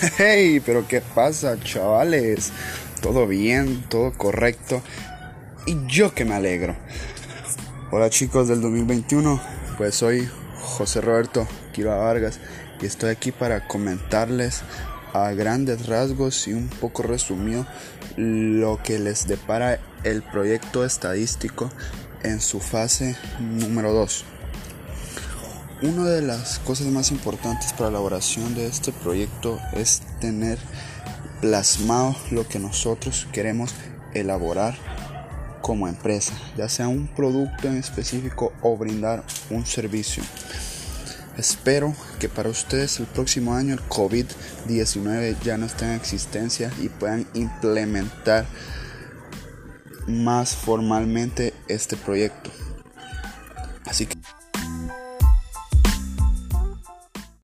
Hey, pero ¿qué pasa, chavales? Todo bien, todo correcto. Y yo que me alegro. Hola chicos del 2021, pues soy José Roberto Quiroga Vargas y estoy aquí para comentarles a grandes rasgos y un poco resumido lo que les depara el proyecto estadístico en su fase número 2. Una de las cosas más importantes para la elaboración de este proyecto es tener plasmado lo que nosotros queremos elaborar como empresa, ya sea un producto en específico o brindar un servicio. Espero que para ustedes el próximo año el COVID-19 ya no esté en existencia y puedan implementar más formalmente este proyecto. Así que